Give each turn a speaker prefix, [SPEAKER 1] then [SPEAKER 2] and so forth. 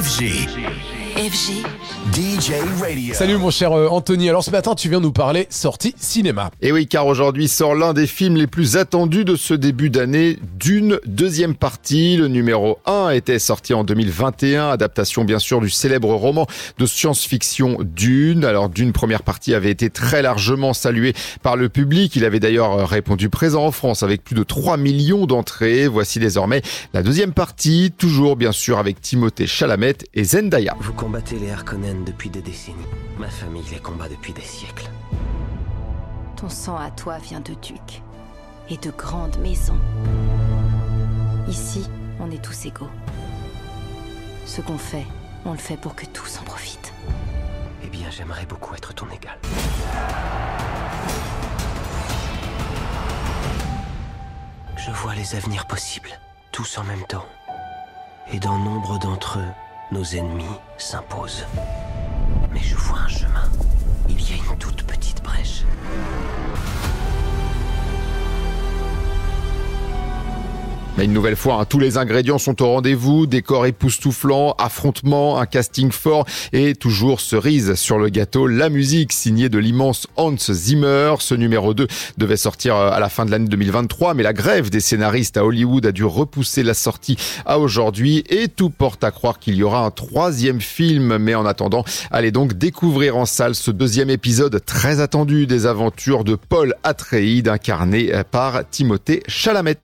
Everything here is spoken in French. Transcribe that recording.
[SPEAKER 1] FG.
[SPEAKER 2] FG.
[SPEAKER 1] DJ Radio.
[SPEAKER 3] Salut mon cher euh, Anthony, alors ce matin tu viens nous parler sortie cinéma.
[SPEAKER 4] Et oui, car aujourd'hui sort l'un des films les plus attendus de ce début d'année, Dune, deuxième partie. Le numéro 1 était sorti en 2021, adaptation bien sûr du célèbre roman de science-fiction Dune. Alors Dune, première partie, avait été très largement salué par le public. Il avait d'ailleurs répondu présent en France avec plus de 3 millions d'entrées. Voici désormais la deuxième partie, toujours bien sûr avec Timothée Chalamet et Zendaya.
[SPEAKER 5] Vous combattez les Harkonnen depuis des décennies. Ma famille les combat depuis des siècles.
[SPEAKER 2] Ton sang à toi vient de ducs et de grandes maisons. Ici, on est tous égaux. Ce qu'on fait, on le fait pour que tous en profitent.
[SPEAKER 5] Eh bien, j'aimerais beaucoup être ton égal. Je vois les avenirs possibles, tous en même temps. Et dans nombre d'entre eux, nos ennemis s'imposent. Mais
[SPEAKER 4] une nouvelle fois, hein, tous les ingrédients sont au rendez-vous, décor époustouflant, affrontement, un casting fort et toujours cerise sur le gâteau, la musique signée de l'immense Hans Zimmer. Ce numéro 2 devait sortir euh, à la fin de l'année 2023, mais la grève des scénaristes à Hollywood a dû repousser la sortie à aujourd'hui et tout porte à croire qu'il y aura un troisième film. Mais en attendant, allez donc découvrir en salle ce deuxième épisode très attendu des aventures de Paul Atreides incarné par Timothée Chalamet.